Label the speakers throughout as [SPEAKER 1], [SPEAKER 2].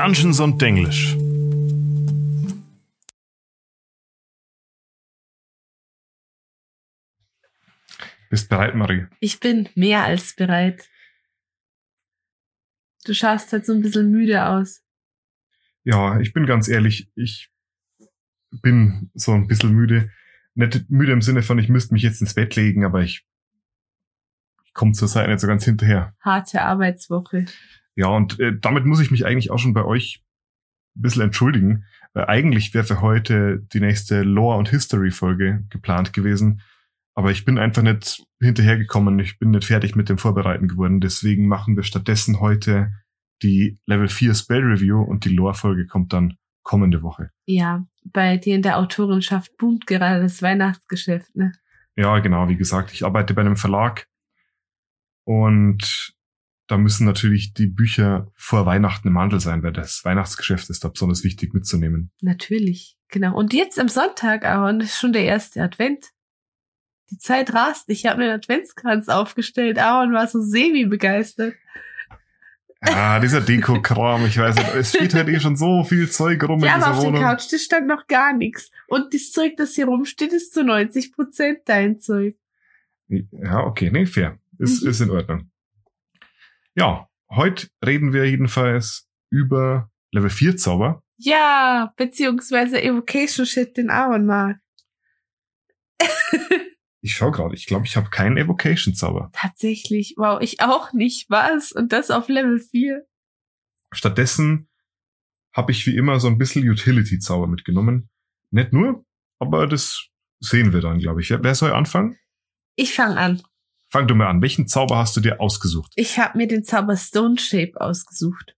[SPEAKER 1] Dungeons und Denglisch.
[SPEAKER 2] Bist bereit, Marie?
[SPEAKER 3] Ich bin mehr als bereit. Du schaust halt so ein bisschen müde aus.
[SPEAKER 2] Ja, ich bin ganz ehrlich, ich bin so ein bisschen müde. Nicht müde im Sinne von, ich müsste mich jetzt ins Bett legen, aber ich, ich komme zur Zeit nicht so ganz hinterher.
[SPEAKER 3] Harte Arbeitswoche.
[SPEAKER 2] Ja, und äh, damit muss ich mich eigentlich auch schon bei euch ein bisschen entschuldigen. Weil eigentlich wäre für heute die nächste Lore- und History-Folge geplant gewesen. Aber ich bin einfach nicht hinterhergekommen. Ich bin nicht fertig mit dem Vorbereiten geworden. Deswegen machen wir stattdessen heute die Level 4 Spell Review und die Lore-Folge kommt dann kommende Woche.
[SPEAKER 3] Ja, bei dir in der Autorenschaft boomt gerade das Weihnachtsgeschäft, ne?
[SPEAKER 2] Ja, genau. Wie gesagt, ich arbeite bei einem Verlag und da müssen natürlich die Bücher vor Weihnachten im Handel sein, weil das Weihnachtsgeschäft ist da besonders wichtig mitzunehmen.
[SPEAKER 3] Natürlich, genau. Und jetzt am Sonntag, Aaron, ist schon der erste Advent. Die Zeit rast. Ich habe mir einen Adventskranz aufgestellt. Aaron war so semi-begeistert.
[SPEAKER 2] Ah, dieser Deko-Kram, ich weiß nicht, es steht halt eh schon so viel Zeug rum
[SPEAKER 3] Ja,
[SPEAKER 2] in
[SPEAKER 3] aber
[SPEAKER 2] dieser
[SPEAKER 3] auf der
[SPEAKER 2] Wohnung.
[SPEAKER 3] Couch, das stand noch gar nichts. Und das Zeug, das hier rumsteht, ist zu 90 Prozent dein Zeug.
[SPEAKER 2] Ja, okay, nee, fair. Ist,
[SPEAKER 3] Mhm.
[SPEAKER 2] ist in Ordnung. Ja, heute reden wir jedenfalls über Level 4 Zauber.
[SPEAKER 3] Ja, beziehungsweise Evocation Shit, den Aaron mag.
[SPEAKER 2] Ich schau gerade, ich glaube, ich habe keinen Evocation Zauber.
[SPEAKER 3] Tatsächlich, wow, ich auch nicht. Was? Und das auf Level 4?
[SPEAKER 2] Stattdessen habe ich wie immer so ein bisschen Utility Zauber mitgenommen. Nicht nur, aber das sehen wir dann, glaube ich. Wer wer soll anfangen?
[SPEAKER 3] Ich fange an.
[SPEAKER 2] Fang du mal an. Welchen Zauber hast du dir ausgesucht?
[SPEAKER 3] Ich habe mir den Zauber Stone Shape ausgesucht.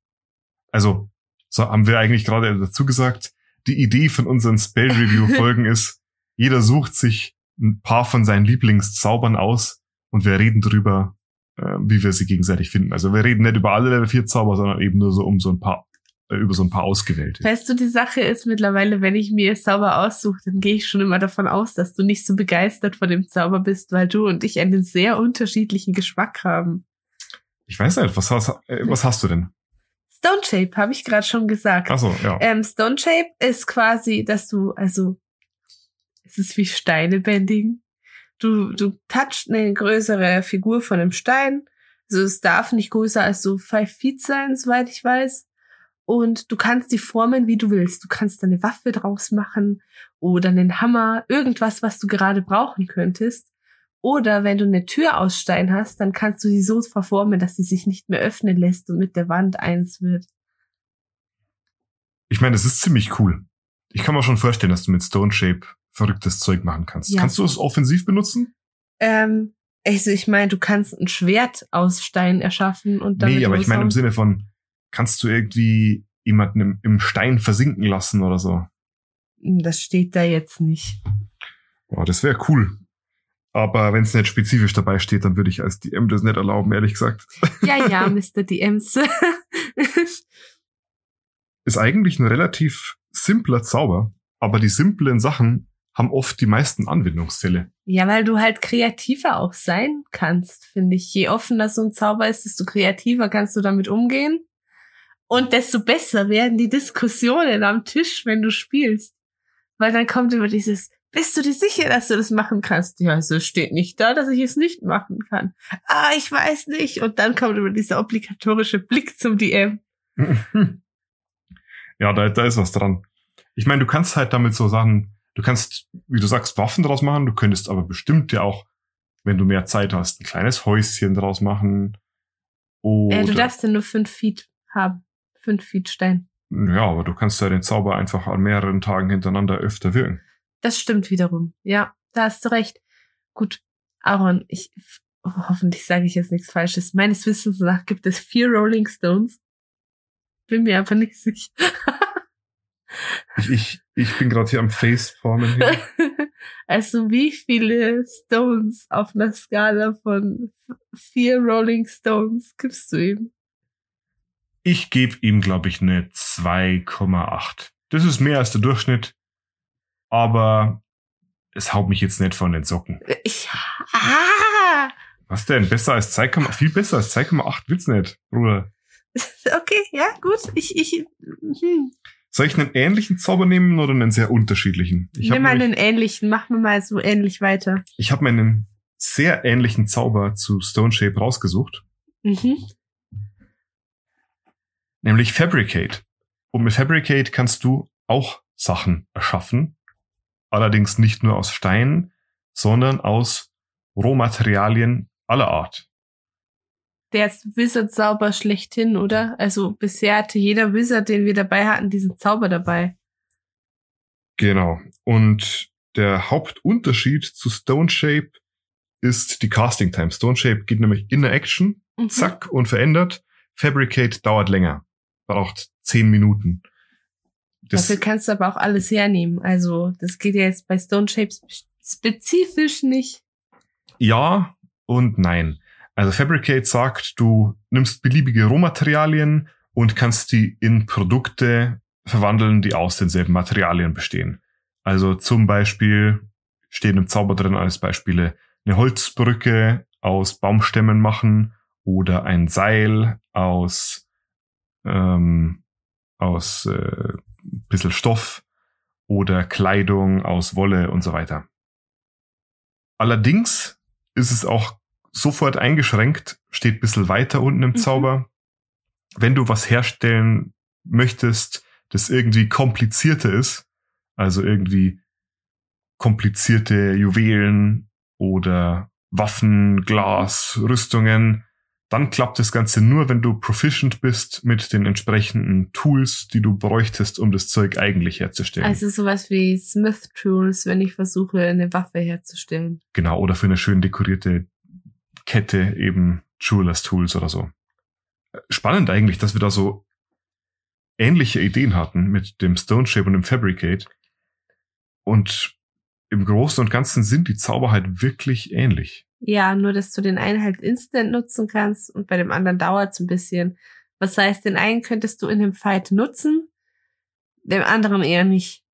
[SPEAKER 2] Also, so haben wir eigentlich gerade dazu gesagt, die Idee von unseren Spell Review Folgen ist, jeder sucht sich ein paar von seinen Lieblingszaubern aus und wir reden drüber, äh, wie wir sie gegenseitig finden. Also wir reden nicht über alle Level 4 Zauber, sondern eben nur so um so ein paar, über so ein paar ausgewählte.
[SPEAKER 3] Weißt du, die Sache ist mittlerweile, wenn ich mir Zauber aussuche, dann gehe ich schon immer davon aus, dass du nicht so begeistert von dem Zauber bist, weil du und ich einen sehr unterschiedlichen Geschmack haben.
[SPEAKER 2] Ich weiß nicht, was hast, äh, was hast du denn?
[SPEAKER 3] Stone Shape habe ich gerade schon gesagt.
[SPEAKER 2] Achso, ja.
[SPEAKER 3] Ähm, Stone Shape ist quasi, dass du, also, es ist wie Steine bändigen. Du, du touchst eine größere Figur von einem Stein. Also es darf nicht größer als so five feet sein, soweit ich weiß. Und du kannst die formen, wie du willst. Du kannst da eine Waffe draus machen oder einen Hammer, irgendwas, was du gerade brauchen könntest. Oder wenn du eine Tür aus Stein hast, dann kannst du sie so verformen, dass sie sich nicht mehr öffnen lässt und mit der Wand eins wird.
[SPEAKER 2] Ich meine, das ist ziemlich cool. Ich kann mir schon vorstellen, dass du mit Stone Shape verrücktes Zeug machen kannst.
[SPEAKER 3] Ja.
[SPEAKER 2] Kannst du es offensiv benutzen?
[SPEAKER 3] Ähm, also ich meine, du kannst ein Schwert aus Stein erschaffen und damit
[SPEAKER 2] Nee, aber ich meine im. Sinne von, kannst du irgendwie jemanden im, im Stein versinken lassen oder so?
[SPEAKER 3] Das steht da jetzt nicht.
[SPEAKER 2] Boah, das wäre cool. Aber wenn es nicht spezifisch dabei steht, dann würde ich als DM das nicht erlauben, ehrlich gesagt.
[SPEAKER 3] Ja, ja, Mr. DMs.
[SPEAKER 2] Ist eigentlich ein relativ simpler Zauber, aber die simplen Sachen haben oft die meisten Anwendungsfälle.
[SPEAKER 3] ja, weil du halt kreativer auch sein kannst, finde ich. Je offener so ein Zauber ist, desto kreativer kannst du damit umgehen. Und desto besser werden die Diskussionen am Tisch, wenn du spielst. Weil dann kommt immer dieses, bist du dir sicher, dass du das machen kannst? Ja, also es steht nicht da, dass ich es nicht machen kann. Ah, ich weiß nicht. Und dann kommt immer dieser obligatorische Blick zum DM.
[SPEAKER 2] ja, da, da ist was dran. Ich meine, du kannst halt damit so Sachen, du kannst, wie du sagst, Waffen draus machen, du könntest aber bestimmt ja auch, wenn du mehr Zeit hast, ein kleines Häuschen draus machen. Oder,
[SPEAKER 3] Äh, du darfst ja nur fünf Feet haben. Fünf Feet Stein.
[SPEAKER 2] ja, aber du kannst ja den Zauber einfach an mehreren Tagen hintereinander öfter wirken.
[SPEAKER 3] Das stimmt wiederum. Ja, da hast du recht. Gut, Aaron, ich oh, hoffentlich sage ich jetzt nichts Falsches. Meines Wissens nach gibt es vier Rolling Stones. Bin mir aber nicht sicher.
[SPEAKER 2] Ich, ich, ich bin gerade hier am Faceformen hier.
[SPEAKER 3] also wie viele Stones auf einer Skala von vier Rolling Stones gibst du ihm?
[SPEAKER 2] Ich gebe ihm, glaube ich, eine 2,8. Das ist mehr als der Durchschnitt, aber es haut mich jetzt nicht von den Socken.
[SPEAKER 3] Ich, ah,
[SPEAKER 2] Was denn? Besser als 2, viel besser als 2,8 wird's nicht, Bruder.
[SPEAKER 3] Okay, ja, gut. Ich, ich, hm.
[SPEAKER 2] Soll ich einen ähnlichen Zauber nehmen oder einen sehr unterschiedlichen? Ich
[SPEAKER 3] Nimm mal
[SPEAKER 2] nämlich-
[SPEAKER 3] einen ähnlichen, machen wir mal so ähnlich weiter.
[SPEAKER 2] Ich habe mir einen sehr ähnlichen Zauber zu Stone Shape rausgesucht,
[SPEAKER 3] Mhm.
[SPEAKER 2] Nämlich Fabricate. Und mit Fabricate kannst du auch Sachen erschaffen, allerdings nicht nur aus Stein, sondern aus Rohmaterialien aller Art.
[SPEAKER 3] Der ist Wizard-Zauber schlechthin, oder? Also bisher hatte jeder Wizard, den wir dabei hatten, diesen Zauber dabei.
[SPEAKER 2] Genau. Und der Hauptunterschied zu Stone Shape ist die Casting Time. Stone Shape geht nämlich in der Action,
[SPEAKER 3] Mhm.
[SPEAKER 2] zack, und verändert. Fabricate dauert länger. Braucht zehn Minuten. Das,
[SPEAKER 3] Dafür kannst du aber auch alles hernehmen. Also, das geht ja jetzt bei Stone Shapes spezifisch nicht.
[SPEAKER 2] Ja und nein. Also Fabricate sagt, du nimmst beliebige Rohmaterialien und kannst die in Produkte verwandeln, die aus denselben Materialien bestehen. Also zum Beispiel stehen im Zauber drin als Beispiele eine Holzbrücke aus Baumstämmen machen oder ein Seil aus ähm, aus äh, bisschen Stoff oder Kleidung aus Wolle und so weiter. Allerdings ist es auch sofort eingeschränkt, steht ein bisschen weiter unten im
[SPEAKER 3] Mhm.
[SPEAKER 2] Zauber. Wenn du was herstellen möchtest, das irgendwie komplizierter ist, also irgendwie komplizierte Juwelen oder Waffen, Glas, Rüstungen, dann klappt das Ganze nur, wenn du proficient bist mit den entsprechenden Tools, die du bräuchtest, um das Zeug eigentlich herzustellen.
[SPEAKER 3] Also sowas wie Smith Tools, wenn ich versuche, eine Waffe herzustellen.
[SPEAKER 2] Genau, oder für eine schön dekorierte Kette eben Jewelers Tools oder so. Spannend eigentlich, dass wir da so ähnliche Ideen hatten mit dem Stone Shape und dem Fabricate. Und im Großen und Ganzen sind die Zauber halt wirklich ähnlich.
[SPEAKER 3] Ja, nur dass du den einen halt instant nutzen kannst und bei dem anderen dauert's ein bisschen. Was heißt, den einen könntest du in dem Fight nutzen, dem anderen eher nicht.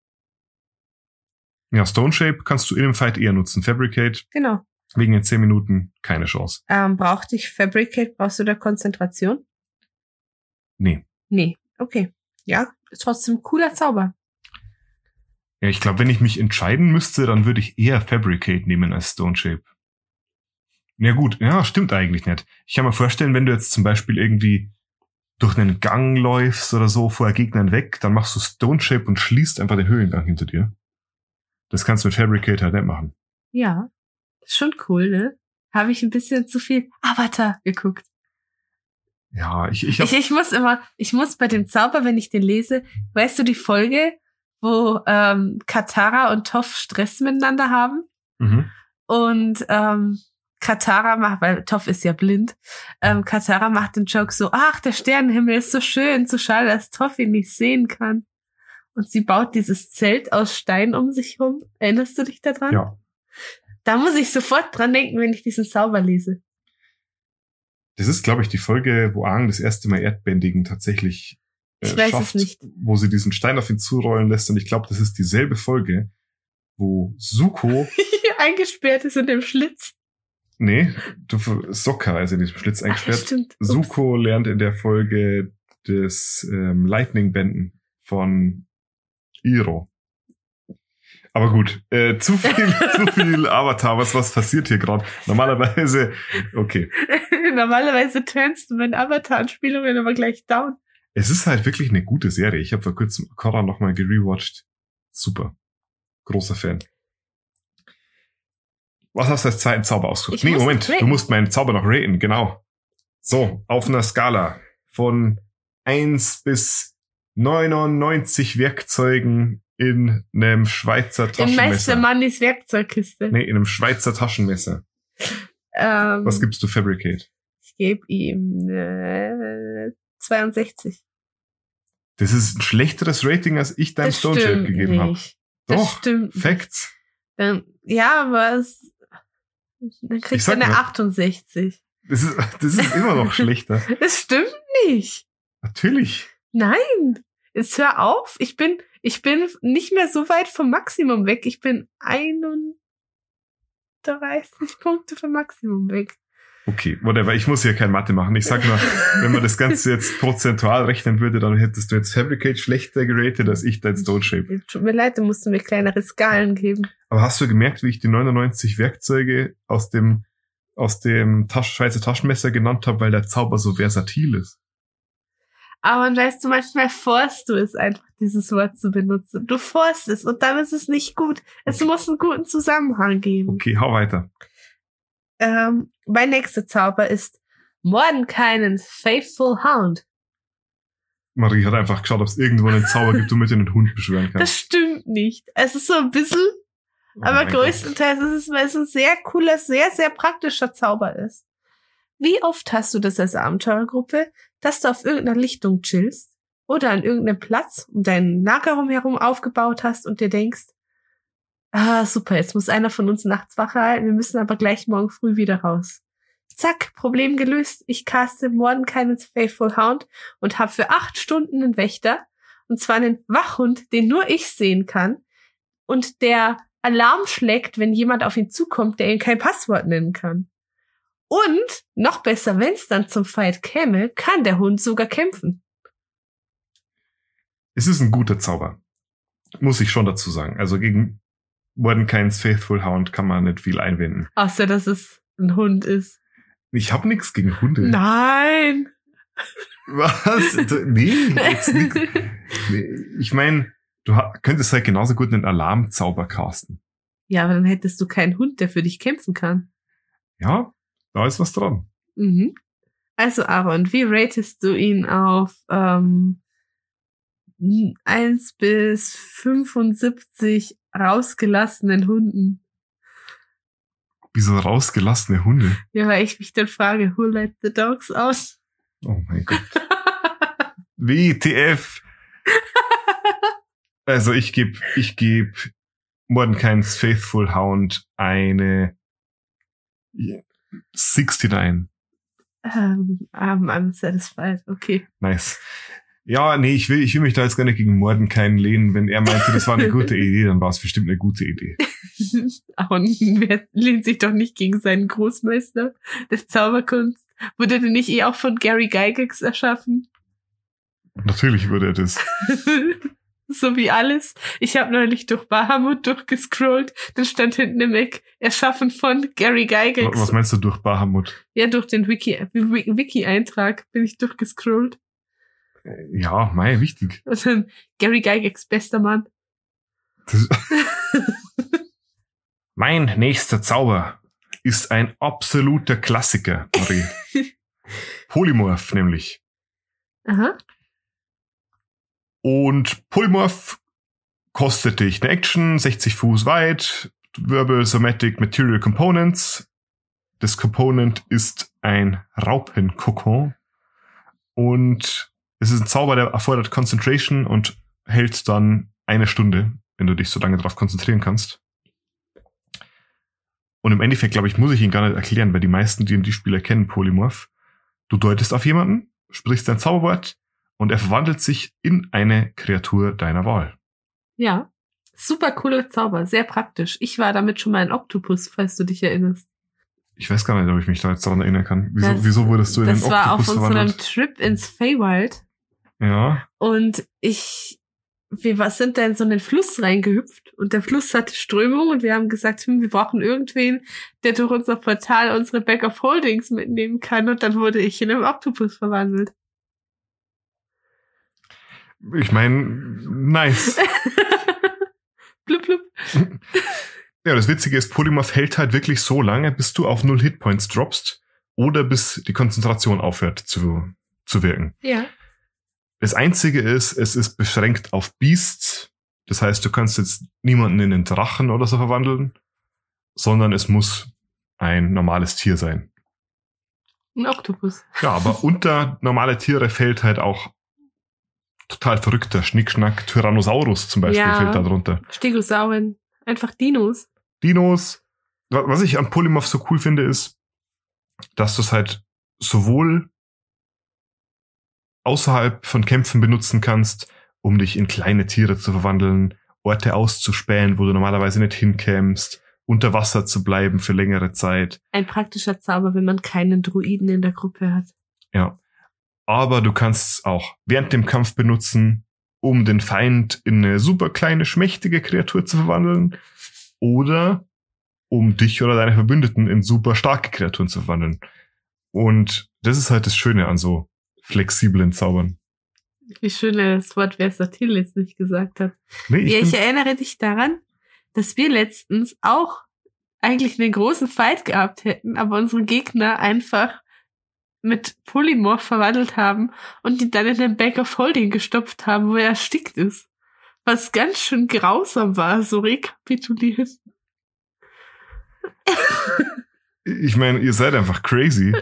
[SPEAKER 2] Ja, Stone Shape kannst du in dem Fight eher nutzen. Fabricate
[SPEAKER 3] Genau.
[SPEAKER 2] wegen den 10 Minuten keine Chance.
[SPEAKER 3] Ähm, braucht dich Fabricate, brauchst du da Konzentration?
[SPEAKER 2] Nee.
[SPEAKER 3] Nee. Okay. Ja, ist trotzdem cooler Zauber.
[SPEAKER 2] Ja, ich glaube, wenn ich mich entscheiden müsste, dann würde ich eher Fabricate nehmen als Stone Shape. Ja gut, ja, stimmt eigentlich nicht. Ich kann mir vorstellen, wenn du jetzt zum Beispiel irgendwie durch einen Gang läufst oder so vor Gegnern weg, dann machst du Stone Shape und schließt einfach den Höhlengang hinter dir. Das kannst du mit Fabricate halt nicht machen.
[SPEAKER 3] Ja. Ist schon cool, ne? Habe ich ein bisschen zu viel Avatar geguckt.
[SPEAKER 2] Ja, ich, ich
[SPEAKER 3] Ich, ich muss immer, ich muss bei dem Zauber, wenn ich den lese, weißt du die Folge, wo ähm, Katara und Toff Stress miteinander haben?
[SPEAKER 2] mhm.
[SPEAKER 3] Und ähm, Katara macht, weil Toff ist ja blind, ähm, Katara macht den Joke so, ach, der Sternenhimmel ist so schön, so schade, dass Toff ihn nicht sehen kann. Und sie baut dieses Zelt aus Stein um sich rum. Erinnerst du dich daran?
[SPEAKER 2] ja.
[SPEAKER 3] Da muss ich sofort dran denken, wenn ich diesen Zauber lese.
[SPEAKER 2] Das ist, glaube ich, die Folge, wo Aang das erste Mal Erdbändigen tatsächlich äh,
[SPEAKER 3] Ich weiß es
[SPEAKER 2] schafft,
[SPEAKER 3] nicht.
[SPEAKER 2] wo sie diesen Stein auf ihn zurollen lässt. Und ich glaube, das ist dieselbe Folge, wo Suko
[SPEAKER 3] Eingesperrt ist in dem Schlitz.
[SPEAKER 2] Nee, du Sokka ist in diesem Schlitz
[SPEAKER 3] Ach,
[SPEAKER 2] eingesperrt.
[SPEAKER 3] stimmt. Ups.
[SPEAKER 2] Suko lernt in der Folge des ähm, Lightning Bänden von Iro. Aber gut, äh, zu viel, zu viel Avatar. Was, was passiert hier gerade? Normalerweise, okay.
[SPEAKER 3] Normalerweise turnst du mein Avatar-Anspielungen aber gleich down.
[SPEAKER 2] Es ist halt wirklich eine gute Serie. Ich habe vor kurzem Korra nochmal gerewatcht. Super. Großer Fan. Was hast du als zweiten Zauber ausgesucht? Nee, Moment. Du musst meinen Zauber noch raten. Genau. So, auf einer Skala von 1 bis 99 Werkzeugen in einem Schweizer
[SPEAKER 3] Im Meister
[SPEAKER 2] Taschenmesser.
[SPEAKER 3] Mannis Werkzeugkiste.
[SPEAKER 2] Nee, in einem Schweizer Taschenmesser.
[SPEAKER 3] Ähm,
[SPEAKER 2] Was gibst du Fabricate?
[SPEAKER 3] Ich gebe ihm äh, 62.
[SPEAKER 2] Das ist ein schlechteres Rating, als ich deinem Stone Shape gegeben habe.
[SPEAKER 3] nicht. Das
[SPEAKER 2] Doch,
[SPEAKER 3] stimmt.
[SPEAKER 2] Facts.
[SPEAKER 3] Dann, ja, aber es, dann er
[SPEAKER 2] sag
[SPEAKER 3] eine
[SPEAKER 2] mal.
[SPEAKER 3] 68.
[SPEAKER 2] Das ist, das ist immer noch schlechter.
[SPEAKER 3] Das stimmt nicht.
[SPEAKER 2] Natürlich.
[SPEAKER 3] Nein. Jetzt hör auf. Ich bin, ich bin nicht mehr so weit vom Maximum weg. Ich bin 31 Punkte vom Maximum weg.
[SPEAKER 2] Okay, whatever. Ich muss hier kein Mathe machen. Ich sag nur, wenn man das Ganze jetzt prozentual rechnen würde, dann hättest du jetzt Fabricate schlechter geratet als ich dein Stone Shape.
[SPEAKER 3] Tut mir leid, du musst mir kleinere Skalen geben.
[SPEAKER 2] Aber hast du gemerkt, wie ich die 99 Werkzeuge aus dem, aus dem Tasch Schweizer Taschenmesser genannt habe, weil der Zauber so versatil ist?
[SPEAKER 3] Aber weißt du, manchmal forst du es einfach, dieses Wort zu benutzen. Du forst es und dann ist es nicht gut. Es muss einen guten Zusammenhang geben.
[SPEAKER 2] Okay, hau weiter.
[SPEAKER 3] Ähm, mein nächster Zauber ist Mordenkainens Faithful Hound.
[SPEAKER 2] Marie hat einfach geschaut, ob es irgendwo einen Zauber gibt, womit du einen Hund beschwören
[SPEAKER 3] Das
[SPEAKER 2] kannst.
[SPEAKER 3] stimmt nicht. Es ist so ein bisschen,
[SPEAKER 2] Oh
[SPEAKER 3] aber
[SPEAKER 2] Gott.
[SPEAKER 3] größtenteils ist es, weil es ein sehr cooler, sehr, sehr praktischer Zauber ist. Wie oft hast du das als Abenteurergruppe, dass du auf irgendeiner Lichtung chillst oder an irgendeinem Platz um dein Lagerraum herum aufgebaut hast und dir denkst, ah, super, jetzt muss einer von uns nachts Wache halten, wir müssen aber gleich morgen früh wieder raus. Zack, Problem gelöst. Ich caste Mordenkainens Faithful Hound und habe für acht Stunden einen Wächter. Und zwar einen Wachhund, den nur ich sehen kann. Und der Alarm schlägt, wenn jemand auf ihn zukommt, der ihm kein Passwort nennen kann. Und, noch besser, wenn es dann zum Fight käme, kann der Hund sogar kämpfen.
[SPEAKER 2] Es ist ein guter Zauber. Muss ich schon dazu sagen. Also gegen Mordenkains Faithful Hound kann man nicht viel einwenden.
[SPEAKER 3] Außer, dass es ein Hund ist.
[SPEAKER 2] Ich habe nichts gegen Hunde.
[SPEAKER 3] Nein!
[SPEAKER 2] Was? Nee, jetzt nicht. Nee, ich meine, du könntest halt genauso gut einen Alarmzauber casten.
[SPEAKER 3] Ja, aber dann hättest du keinen Hund, der für dich kämpfen kann.
[SPEAKER 2] Ja, da ist was dran.
[SPEAKER 3] Mhm. Also, Aaron, wie ratest du ihn auf ähm, 1 bis 75 rausgelassenen Hunden?
[SPEAKER 2] Wieso rausgelassene Hunde?
[SPEAKER 3] Ja, weil ich mich dann frage, who let the dogs out?
[SPEAKER 2] Oh mein Gott. WTF. Also ich gebe ich geb Mordenkains Faithful Hound eine 69.
[SPEAKER 3] ähm, I'm, I'm satisfied. Okay.
[SPEAKER 2] Nice. Ja, nee, ich will, ich will mich da jetzt gar nicht gegen Mordenkain lehnen. Wenn er meinte, das war eine gute Idee, dann war es bestimmt eine gute Idee.
[SPEAKER 3] Aaron wer lehnt sich doch nicht gegen seinen Großmeister der Zauberkunst. Wurde der nicht eh auch von Gary Gygax erschaffen?
[SPEAKER 2] Natürlich würde er das.
[SPEAKER 3] so wie alles. Ich habe neulich durch Bahamut durchgescrollt. Dann stand hinten im Eck, erschaffen von Gary Gygax.
[SPEAKER 2] Was meinst du durch Bahamut?
[SPEAKER 3] Ja, durch den Wiki, Wi- Wiki-Eintrag bin ich durchgescrollt.
[SPEAKER 2] Ja, mei, wichtig.
[SPEAKER 3] Und dann Gary Gygax, bester Mann.
[SPEAKER 2] Mein nächster Zauber ist ein absoluter Klassiker, Marie. Polymorph nämlich.
[SPEAKER 3] Aha.
[SPEAKER 2] Und Polymorph kostet dich eine Action, 60 Fuß weit, Wirbel Somatic Material Components. Das Component ist ein Raupenkokon. Und es ist ein Zauber, der erfordert Concentration und hält dann eine Stunde, wenn du dich so lange darauf konzentrieren kannst. Und im Endeffekt, glaube ich, muss ich ihn gar nicht erklären, weil die meisten D&D-Spieler kennen Polymorph. Du deutest auf jemanden, sprichst ein Zauberwort und er verwandelt sich in eine Kreatur deiner Wahl.
[SPEAKER 3] Ja. Super cooler Zauber, sehr praktisch. Ich war damit schon mal ein Oktopus, falls du dich erinnerst.
[SPEAKER 2] Ich weiß gar nicht, ob ich mich da jetzt daran erinnern kann. Wieso,
[SPEAKER 3] Das-
[SPEAKER 2] wieso wurdest du in
[SPEAKER 3] Das
[SPEAKER 2] einen
[SPEAKER 3] war auf
[SPEAKER 2] Oktopus
[SPEAKER 3] unserem
[SPEAKER 2] verwandelt?
[SPEAKER 3] Trip ins Feywild.
[SPEAKER 2] Ja.
[SPEAKER 3] Und ich, wir was sind da in so einen Fluss reingehüpft und der Fluss hatte Strömung und wir haben gesagt, hm, wir brauchen irgendwen, der durch unser Portal unsere Back of Holdings mitnehmen kann und dann wurde ich in einen Oktopus verwandelt.
[SPEAKER 2] Ich meine, nice.
[SPEAKER 3] blub, blub.
[SPEAKER 2] Ja, das Witzige ist, Polymorph hält halt wirklich so lange, bis du auf null Hitpoints droppst oder bis die Konzentration aufhört zu, zu wirken.
[SPEAKER 3] Ja.
[SPEAKER 2] Das Einzige ist, es ist beschränkt auf Beasts. Das heißt, du kannst jetzt niemanden in einen Drachen oder so verwandeln, sondern es muss ein normales Tier sein.
[SPEAKER 3] Ein Oktopus.
[SPEAKER 2] Ja, aber unter normale Tiere fällt halt auch total verrückter Schnickschnack. Tyrannosaurus zum Beispiel
[SPEAKER 3] Ja.
[SPEAKER 2] fällt da drunter.
[SPEAKER 3] Stegosauren. Einfach Dinos.
[SPEAKER 2] Dinos. Wa- Was ich an Polymorph so cool finde, ist, dass du es halt sowohl außerhalb von Kämpfen benutzen kannst, um dich in kleine Tiere zu verwandeln, Orte auszuspähen, wo du normalerweise nicht hinkämst, unter Wasser zu bleiben für längere Zeit.
[SPEAKER 3] Ein praktischer Zauber, wenn man keinen Druiden in der Gruppe hat.
[SPEAKER 2] Ja. Aber du kannst es auch während dem Kampf benutzen, um den Feind in eine super kleine, schmächtige Kreatur zu verwandeln. Oder um dich oder deine Verbündeten in super starke Kreaturen zu verwandeln. Und das ist halt das Schöne an so flexiblen Zaubern.
[SPEAKER 3] Wie schön er das Wort versatil jetzt nicht gesagt hat.
[SPEAKER 2] Nee, ich
[SPEAKER 3] ja, ich erinnere dich daran, dass wir letztens auch eigentlich einen großen Fight gehabt hätten, aber unsere Gegner einfach mit Polymorph verwandelt haben und die dann in den Bag of Holding gestopft haben, wo er erstickt ist. Was ganz schön grausam war, so rekapituliert.
[SPEAKER 2] ich meine, ihr seid einfach crazy.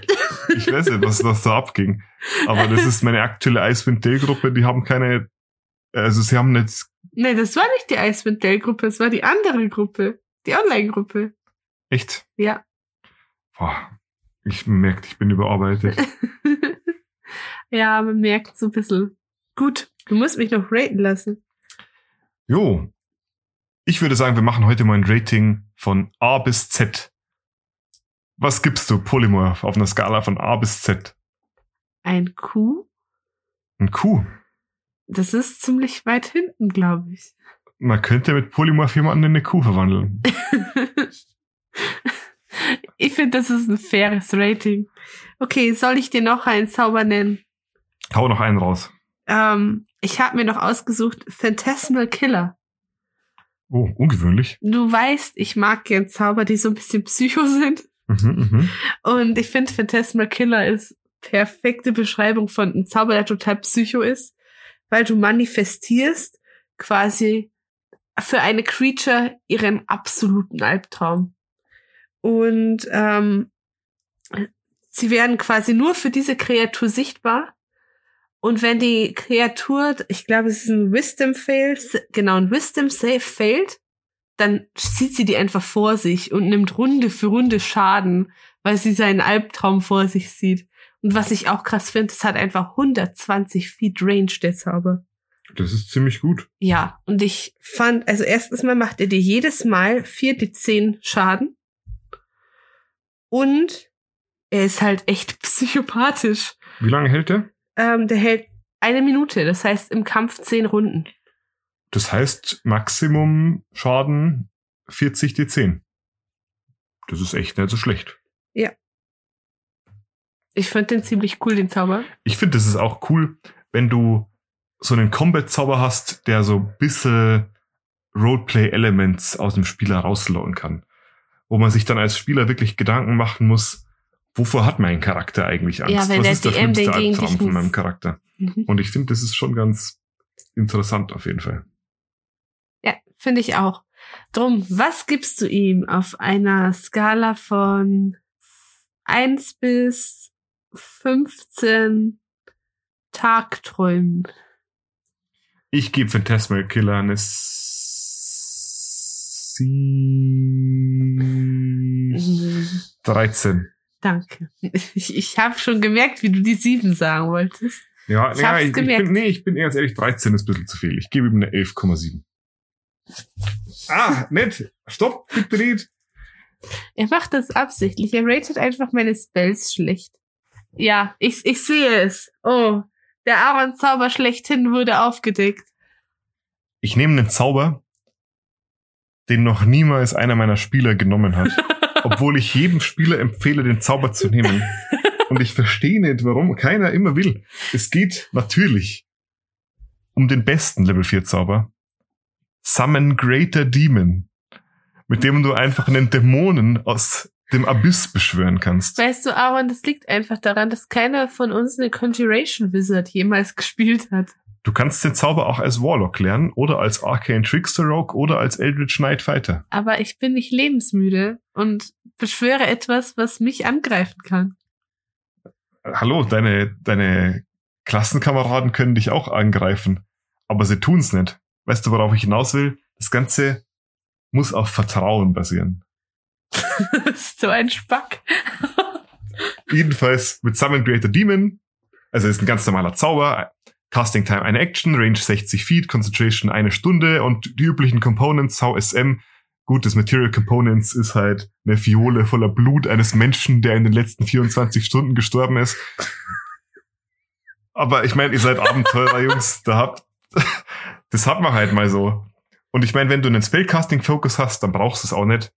[SPEAKER 2] Ich weiß nicht, was, was da abging. Aber das ist meine aktuelle Icewind Dale Gruppe, die haben keine, also sie haben jetzt,
[SPEAKER 3] Nee, das war nicht die Icewind Dale Gruppe, es war die andere Gruppe. Die Online-Gruppe.
[SPEAKER 2] echt,
[SPEAKER 3] Ja.
[SPEAKER 2] boah, ich merke, ich bin überarbeitet.
[SPEAKER 3] ja, man merkt so ein bisschen. Gut, du musst mich noch raten lassen.
[SPEAKER 2] Jo. Ich würde sagen, wir machen heute mal ein Rating von A bis Z. Was gibst du, Polymorph, auf einer Skala von A bis Z?
[SPEAKER 3] Ein Kuh?
[SPEAKER 2] Ein Q.
[SPEAKER 3] Das ist ziemlich weit hinten, glaube ich.
[SPEAKER 2] Man könnte mit Polymorph jemanden in eine Kuh verwandeln.
[SPEAKER 3] ich finde, das ist ein faires Rating. Okay, soll ich dir noch einen Zauber nennen?
[SPEAKER 2] Hau noch einen raus.
[SPEAKER 3] Ähm, ich habe mir noch ausgesucht Phantasmal Killer.
[SPEAKER 2] Oh, ungewöhnlich.
[SPEAKER 3] Du weißt, ich mag gern Zauber, die so ein bisschen psycho sind.
[SPEAKER 2] Mhm, mhm.
[SPEAKER 3] Und ich finde, Phantasmal Killer ist perfekte Beschreibung von einem Zauber, der total psycho ist, weil du manifestierst quasi für eine Creature ihren absoluten Albtraum. Und ähm, sie werden quasi nur für diese Kreatur sichtbar. Und wenn die Kreatur, ich glaube, es ist ein Wisdom Fail, genau, ein Wisdom Save failt, dann sieht sie die einfach vor sich und nimmt Runde für Runde Schaden, weil sie seinen Albtraum vor sich sieht. Und was ich auch krass finde, es hat einfach 120 Feet Range, der Zauber.
[SPEAKER 2] Das ist ziemlich gut.
[SPEAKER 3] Ja, und ich fand, also erstens mal macht er dir jedes Mal 4 die 10 Schaden. Und er ist halt echt psychopathisch.
[SPEAKER 2] Wie lange hält der?
[SPEAKER 3] Ähm, der hält eine Minute, das heißt im Kampf 10 Runden.
[SPEAKER 2] Das heißt Maximum Schaden 40 D10. Das ist echt nicht so schlecht.
[SPEAKER 3] Ich fand den ziemlich cool, den Zauber.
[SPEAKER 2] Ich finde, das ist auch cool, wenn du so einen Combat-Zauber hast, der so ein bisschen Roleplay-Elements aus dem Spieler rauslocken kann. Wo man sich dann als Spieler wirklich Gedanken machen muss, wovor hat mein Charakter eigentlich Angst?
[SPEAKER 3] Ja, wenn
[SPEAKER 2] Was
[SPEAKER 3] der
[SPEAKER 2] ist der
[SPEAKER 3] DM
[SPEAKER 2] schlimmste Albtraum von meinem Charakter?
[SPEAKER 3] Mhm.
[SPEAKER 2] Und ich finde, das ist schon ganz interessant auf jeden Fall.
[SPEAKER 3] Ja, finde ich auch. Drum, was gibst du ihm auf einer Skala von 1 bis 15 Tagträumen?
[SPEAKER 2] Ich gebe Phantasmal Killer eine Sie 13.
[SPEAKER 3] Danke. Ich, ich habe schon gemerkt, wie du die 7 sagen wolltest.
[SPEAKER 2] Ja,
[SPEAKER 3] Ich
[SPEAKER 2] ja ich, ich bin, nee, ich bin ganz ehrlich, 13 ist ein bisschen zu viel. Ich gebe ihm eine 11,7. Ah, nett. Stopp, bitte nicht.
[SPEAKER 3] Er macht das absichtlich. Er ratet einfach meine Spells schlecht. Ja, ich, ich sehe es. Oh, der Aaron-Zauber schlechthin wurde aufgedeckt.
[SPEAKER 2] Ich nehme einen Zauber, den noch niemals einer meiner Spieler genommen hat. obwohl ich jedem Spieler empfehle, den Zauber zu nehmen. Und ich verstehe nicht, warum keiner immer will. Es geht natürlich um den besten Level 4 Zauber. Summon Greater Demon. Mit dem du einfach einen Dämonen aus dem Abyss beschwören kannst.
[SPEAKER 3] Weißt du, Aaron, das liegt einfach daran, dass keiner von uns eine Conjuration Wizard jemals gespielt hat.
[SPEAKER 2] Du kannst den Zauber auch als Warlock lernen oder als Arcane Trickster Rogue oder als Eldritch Knight Fighter.
[SPEAKER 3] Aber ich bin nicht lebensmüde und beschwöre etwas, was mich angreifen kann.
[SPEAKER 2] Hallo, deine, deine Klassenkameraden können dich auch angreifen, aber sie tun's nicht. Weißt du, worauf ich hinaus will? Das Ganze muss auf Vertrauen basieren.
[SPEAKER 3] so ein Spack.
[SPEAKER 2] Jedenfalls mit Summon Creator Demon, also ist ein ganz normaler Zauber, Casting Time eine Action, Range 60 Feet, Concentration eine Stunde und die üblichen Components VSM Gut, das Material Components ist halt eine Fiole voller Blut eines Menschen, der in den letzten 24 Stunden gestorben ist. Aber ich meine, ihr seid Abenteurer, Jungs. Da habt, das hat man halt mal so. Und ich meine, wenn du einen Spellcasting-Focus hast, dann brauchst du es auch nicht.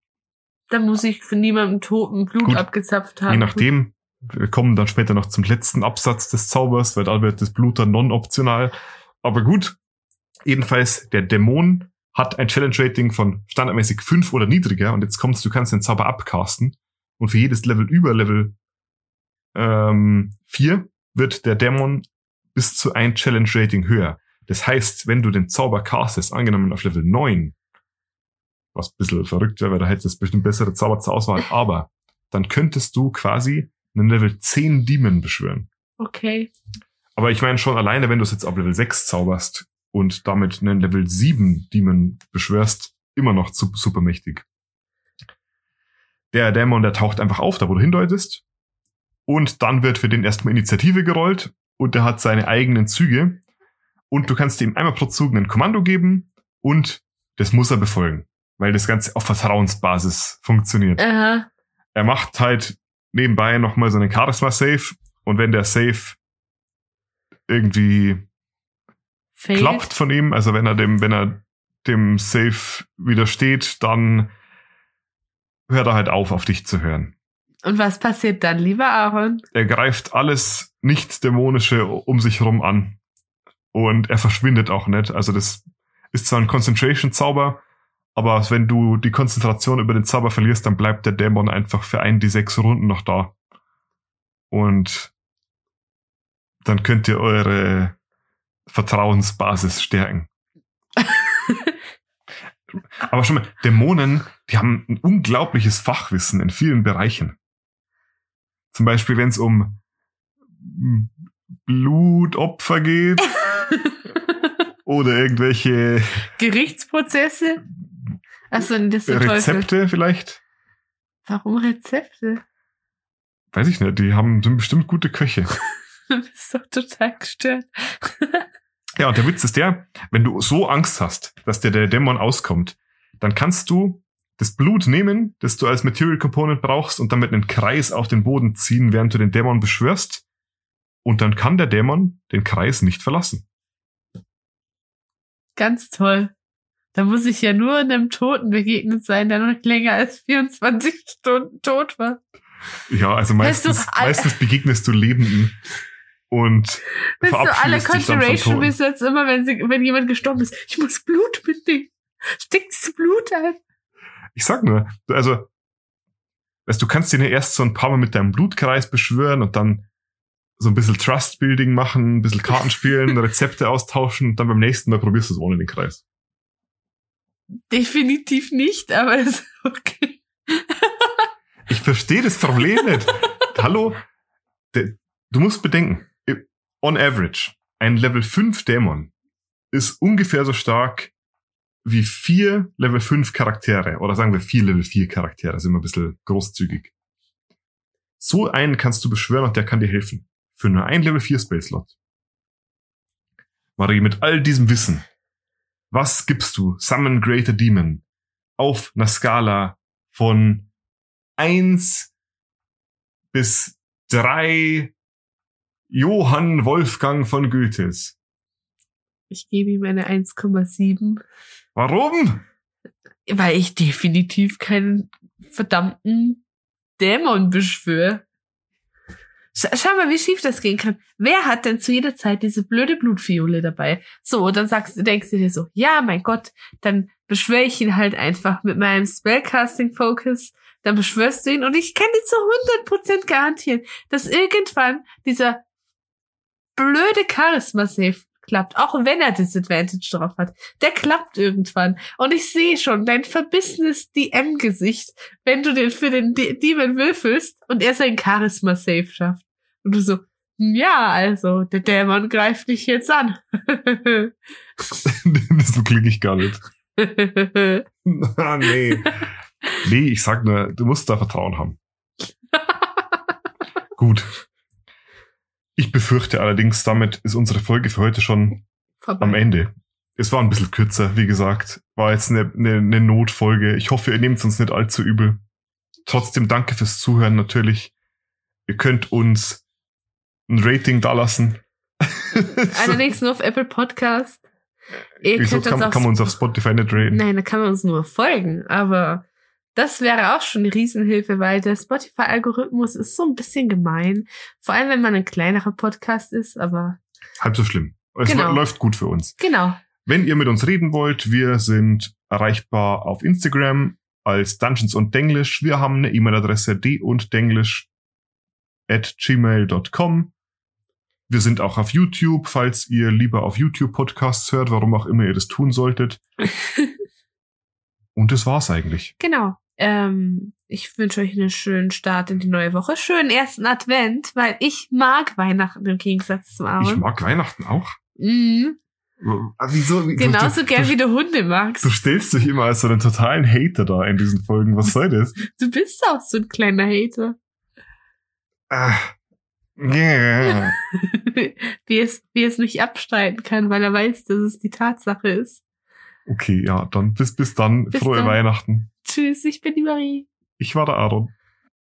[SPEAKER 3] Da muss ich von niemandem toten Blut
[SPEAKER 2] Gut,
[SPEAKER 3] abgezapft haben.
[SPEAKER 2] Je nachdem. Wir kommen dann später noch zum letzten Absatz des Zaubers, weil da wird das Blut dann non-optional. Aber gut. Jedenfalls, der Dämon hat ein Challenge-Rating von standardmäßig 5 oder niedriger. Und jetzt kommst du, kannst den Zauber abcasten. Und für jedes Level über Level ähm, 4 wird der Dämon bis zu ein Challenge-Rating höher. Das heißt, wenn du den Zauber castest, angenommen auf Level 9, was ein bisschen verrückt wäre, weil da hättest du bestimmt bessere Zauber zur Auswahl, aber dann könntest du quasi einen Level 10 Demon beschwören.
[SPEAKER 3] Okay.
[SPEAKER 2] Aber ich meine schon alleine, wenn du es jetzt auf Level 6 zauberst und damit einen Level 7 Demon beschwörst, immer noch su- super mächtig. Der Dämon, der taucht einfach auf, da wo du hindeutest. Und dann wird für den erstmal Initiative gerollt und der hat seine eigenen Züge. Und du kannst ihm einmal pro Zug ein Kommando geben und das muss er befolgen, weil das Ganze auf Vertrauensbasis funktioniert.
[SPEAKER 3] Aha.
[SPEAKER 2] Er macht halt nebenbei nochmal so einen Charisma-Save und wenn der Save irgendwie
[SPEAKER 3] Failed.
[SPEAKER 2] klappt von ihm, also wenn er dem, wenn er dem Safe widersteht, dann hört er halt auf, auf dich zu hören.
[SPEAKER 3] Und was passiert dann, lieber Aaron?
[SPEAKER 2] Er greift alles nicht-dämonische um sich herum an. Und er verschwindet auch nicht. Also das ist zwar ein Concentration-Zauber, aber wenn du die Konzentration über den Zauber verlierst, dann bleibt der Dämon einfach für ein, die sechs Runden noch da. Und dann könnt ihr eure Vertrauensbasis stärken. Aber schon mal, Dämonen, die haben ein unglaubliches Fachwissen in vielen Bereichen. Zum Beispiel, wenn es um Blutopfer geht oder irgendwelche
[SPEAKER 3] Gerichtsprozesse? Achso, das ist der Teufel.
[SPEAKER 2] Rezepte vielleicht.
[SPEAKER 3] Warum Rezepte?
[SPEAKER 2] Weiß ich nicht, die haben sind bestimmt gute Köche.
[SPEAKER 3] Du bist doch total gestört.
[SPEAKER 2] Ja, und der Witz ist der, wenn du so Angst hast, dass dir der Dämon auskommt, dann kannst du das Blut nehmen, das du als Material Component brauchst und damit einen Kreis auf den Boden ziehen, während du den Dämon beschwörst. Und dann kann der Dämon den Kreis nicht verlassen.
[SPEAKER 3] Ganz toll. Da muss ich ja nur einem Toten begegnet sein, der noch länger als 24 Stunden tot war.
[SPEAKER 2] Ja, also
[SPEAKER 3] Weißt du,
[SPEAKER 2] meistens, meistens begegnest du Lebenden und
[SPEAKER 3] Weißt du, alle Conjuration bis jetzt immer, wenn, sie, wenn jemand gestorben ist, ich muss Blut mitnehmen. Steck das Blut ein.
[SPEAKER 2] Ich sag nur, du- also, weißt du, kannst den ja erst so ein paar Mal mit deinem Blutkreis beschwören und dann so ein bisschen Trust-Building machen, ein bisschen Karten spielen, Rezepte austauschen und dann beim nächsten Mal probierst du es ohne den Kreis.
[SPEAKER 3] Definitiv nicht, aber ist okay.
[SPEAKER 2] Ich verstehe das Problem nicht. Hallo? Du musst bedenken, on average, ein Level 5 Dämon ist ungefähr so stark wie vier Level 5 Charaktere. Oder sagen wir vier Level 4 Charaktere, sind wir ein bisschen großzügig. So einen kannst du beschwören und der kann dir helfen. Für nur ein Level 4 Space Slot. Marie, mit all diesem Wissen, was gibst du Summon Greater Demon auf einer Skala von eins bis drei Johann Wolfgang von Goethes?
[SPEAKER 3] Ich gebe ihm eine 1,7,
[SPEAKER 2] Warum?
[SPEAKER 3] weil ich definitiv keinen verdammten Dämon beschwöre. Sch schau mal, wie schief das gehen kann. Wer hat denn zu jeder Zeit diese blöde Blutfiole dabei? So, und dann sagst denkst du dir so, ja, mein Gott, dann beschwöre ich ihn halt einfach mit meinem Spellcasting-Focus. Dann beschwörst du ihn und ich kann dir zu 100% garantieren, dass irgendwann dieser blöde Charisma-Save klappt, auch wenn er Disadvantage drauf hat. Der klappt irgendwann. Und ich sehe schon dein verbissenes DM-Gesicht, wenn du den für den D Demon würfelst und er sein Charisma-Save schafft. Und du so, "Hm, ja, also, der Dämon greift dich jetzt an.
[SPEAKER 2] so klinge ich gar nicht. ah, nee. Nee, ich sag nur, du musst da Vertrauen haben. Gut. Ich befürchte allerdings, damit ist unsere Folge für heute schon
[SPEAKER 3] Vorbei.
[SPEAKER 2] am Ende. es war ein bisschen kürzer, wie gesagt. War jetzt eine, eine, eine Notfolge. Ich hoffe, ihr nehmt es uns nicht allzu übel. Trotzdem danke fürs Zuhören natürlich. Ihr könnt uns ein Rating dalassen.
[SPEAKER 3] Allerdings nur auf Apple Podcast. Ihr
[SPEAKER 2] Wieso kann, kann man uns auf Spotify nicht raten?
[SPEAKER 3] Nein, da kann man uns nur folgen, aber das wäre auch schon eine Riesenhilfe, weil der Spotify-Algorithmus ist so ein bisschen gemein. Vor allem, wenn man ein kleinerer Podcast ist, aber
[SPEAKER 2] Halb so schlimm. Es
[SPEAKER 3] Genau.
[SPEAKER 2] läuft gut für uns.
[SPEAKER 3] genau.
[SPEAKER 2] Wenn ihr mit uns reden wollt, wir sind erreichbar auf Instagram als Dungeons und Denglish. Wir haben eine E-Mail-Adresse d und denglish at gmail.com. Wir sind auch auf YouTube, falls ihr lieber auf YouTube Podcasts hört, warum auch immer ihr das tun solltet. Und das war's eigentlich.
[SPEAKER 3] Genau. Ähm, ich wünsche euch einen schönen Start in die neue Woche. Schönen ersten Advent, weil ich mag Weihnachten im Gegensatz zum
[SPEAKER 2] Ich
[SPEAKER 3] Aaron.
[SPEAKER 2] mag Weihnachten auch.
[SPEAKER 3] Mhm.
[SPEAKER 2] Ah, Wieso? Du-
[SPEAKER 3] Genauso
[SPEAKER 2] du,
[SPEAKER 3] gern
[SPEAKER 2] du,
[SPEAKER 3] wie du Hunde magst.
[SPEAKER 2] du stellst dich immer als so einen totalen Hater da in diesen Folgen. Was soll das?
[SPEAKER 3] Du bist auch so ein kleiner Hater.
[SPEAKER 2] Ah. Yeah.
[SPEAKER 3] wie, es, wie es nicht abstreiten kann, weil er weiß, dass es die Tatsache ist.
[SPEAKER 2] Okay, ja, dann bis, bis dann.
[SPEAKER 3] Bis
[SPEAKER 2] Frohe
[SPEAKER 3] dann.
[SPEAKER 2] Weihnachten.
[SPEAKER 3] Tschüss, ich bin die Marie.
[SPEAKER 2] Ich war der Aaron.